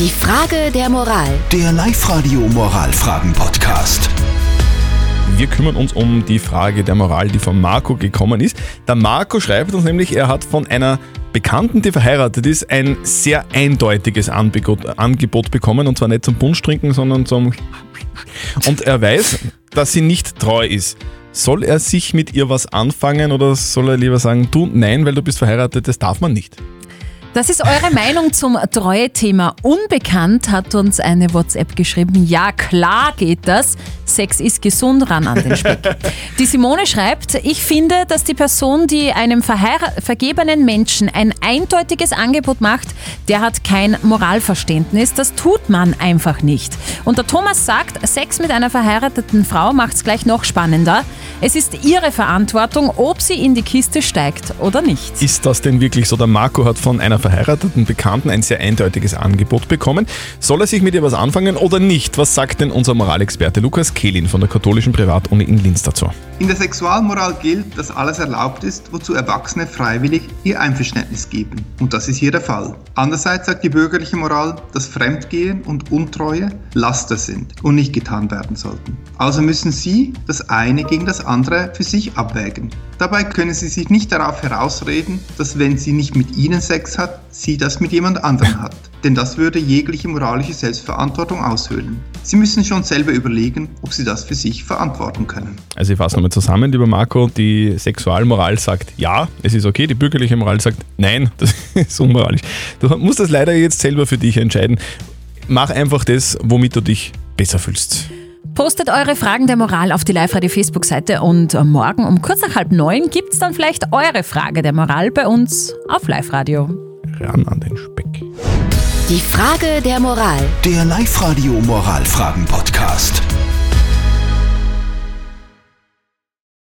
Die Frage der Moral. Der Live-Radio Moralfragen-Podcast. Wir kümmern uns um die Frage der Moral, die von Marco gekommen ist. Der Marco schreibt uns nämlich, er hat von einer Bekannten, die verheiratet ist, ein sehr eindeutiges Angebot, Angebot bekommen. Und zwar nicht zum Punsch trinken, sondern zum... Und er weiß, dass sie nicht treu ist. Soll er sich mit ihr was anfangen oder soll er lieber sagen, du nein, weil du bist verheiratet, das darf man nicht? Das ist eure Meinung zum Treue-Thema. Unbekannt hat uns eine WhatsApp geschrieben. Ja, klar geht das. Sex ist gesund, ran an den Speck. Die Simone schreibt, ich finde, dass die Person, die einem vergebenen Menschen ein eindeutiges Angebot macht, der hat kein Moralverständnis. Das tut man einfach nicht. Und der Thomas sagt, Sex mit einer verheirateten Frau macht es gleich noch spannender. Es ist ihre Verantwortung, ob sie in die Kiste steigt oder nicht. Ist das denn wirklich so? Der Marco hat von einer verheirateten Bekannten ein sehr eindeutiges Angebot bekommen. Soll er sich mit ihr was anfangen oder nicht? Was sagt denn unser Moralexperte Lukas Kehlin von der katholischen Privatuni in Linz dazu? In der Sexualmoral gilt, dass alles erlaubt ist, wozu Erwachsene freiwillig ihr Einverständnis geben. Und das ist hier der Fall. Andererseits sagt die bürgerliche Moral, dass Fremdgehen und Untreue Laster sind und nicht getan werden sollten. Also müssen Sie das eine gegen das andere für sich abwägen. Dabei können Sie sich nicht darauf herausreden, dass wenn sie nicht mit Ihnen Sex hat, sie das mit jemand anderem hat. Denn das würde jegliche moralische Selbstverantwortung aushöhlen. Sie müssen schon selber überlegen, ob Sie das für sich verantworten können. Also ich fasse nochmal zusammen, lieber Marco, die Sexualmoral sagt ja, es ist okay, die bürgerliche Moral sagt nein, das ist unmoralisch. Du musst das leider jetzt selber für dich entscheiden. Mach einfach das, womit du dich besser fühlst. Postet eure Fragen der Moral auf die Live-Radio-Facebook-Seite und morgen um kurz nach halb neun gibt es dann vielleicht eure Frage der Moral bei uns auf Live-Radio. Ran an den Speck. Die Frage der Moral. Der Live-Radio Moralfragen-Podcast.